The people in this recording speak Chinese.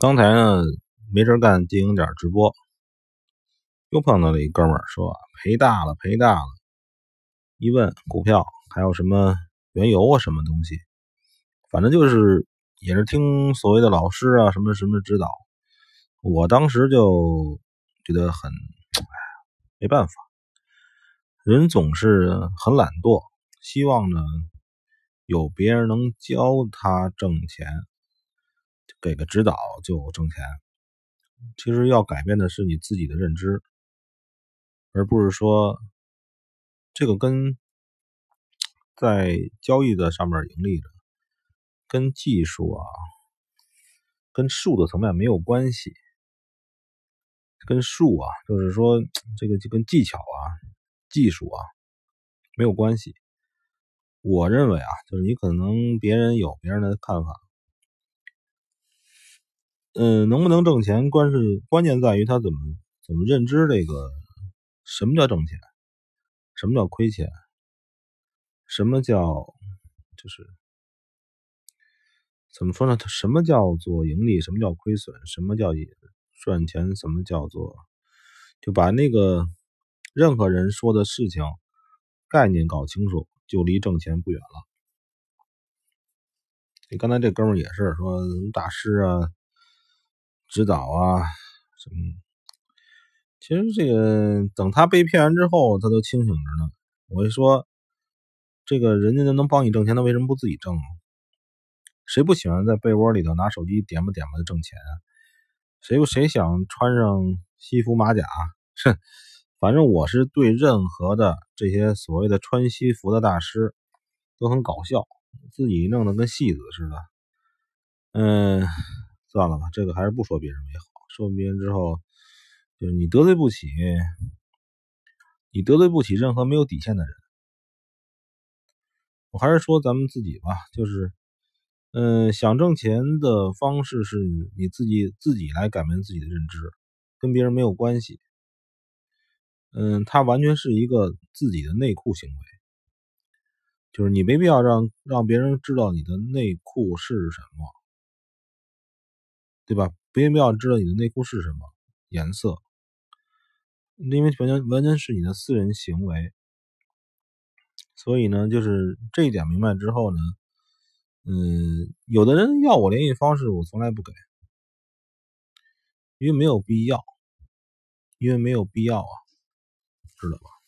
刚才呢，没事干进行点直播，又碰到了一哥们儿说赔大了，赔大了。一问股票还有什么原油啊，什么东西，反正就是也是听所谓的老师啊，什么什么指导。我当时就觉得很，哎没办法，人总是很懒惰，希望呢有别人能教他挣钱。给个指导就挣钱，其实要改变的是你自己的认知，而不是说这个跟在交易的上面盈利的，跟技术啊，跟术的层面没有关系，跟术啊，就是说这个就跟技巧啊、技术啊没有关系。我认为啊，就是你可能别人有别人的看法。嗯，能不能挣钱，关是关键在于他怎么怎么认知这个什么叫挣钱，什么叫亏钱，什么叫就是怎么说呢？他什么叫做盈利，什么叫亏损，什么叫赚钱，什么叫做就把那个任何人说的事情概念搞清楚，就离挣钱不远了。你刚才这哥们也是说大师啊。指导啊，什么？其实这个等他被骗完之后，他都清醒着呢。我就说，这个人家能帮你挣钱，他为什么不自己挣啊？谁不喜欢在被窝里头拿手机点吧点吧的挣钱啊？谁不谁想穿上西服马甲？哼，反正我是对任何的这些所谓的穿西服的大师都很搞笑，自己弄得跟戏子似的。嗯。算了吧，这个还是不说别人为好。说别人之后，就是你得罪不起，你得罪不起任何没有底线的人。我还是说咱们自己吧，就是，嗯，想挣钱的方式是你自己自己来改变自己的认知，跟别人没有关系。嗯，它完全是一个自己的内裤行为，就是你没必要让让别人知道你的内裤是什么。对吧？没必要知道你的内裤是什么颜色，因为完全完全是你的私人行为。所以呢，就是这一点明白之后呢，嗯，有的人要我联系方式，我从来不给，因为没有必要，因为没有必要啊，知道吧？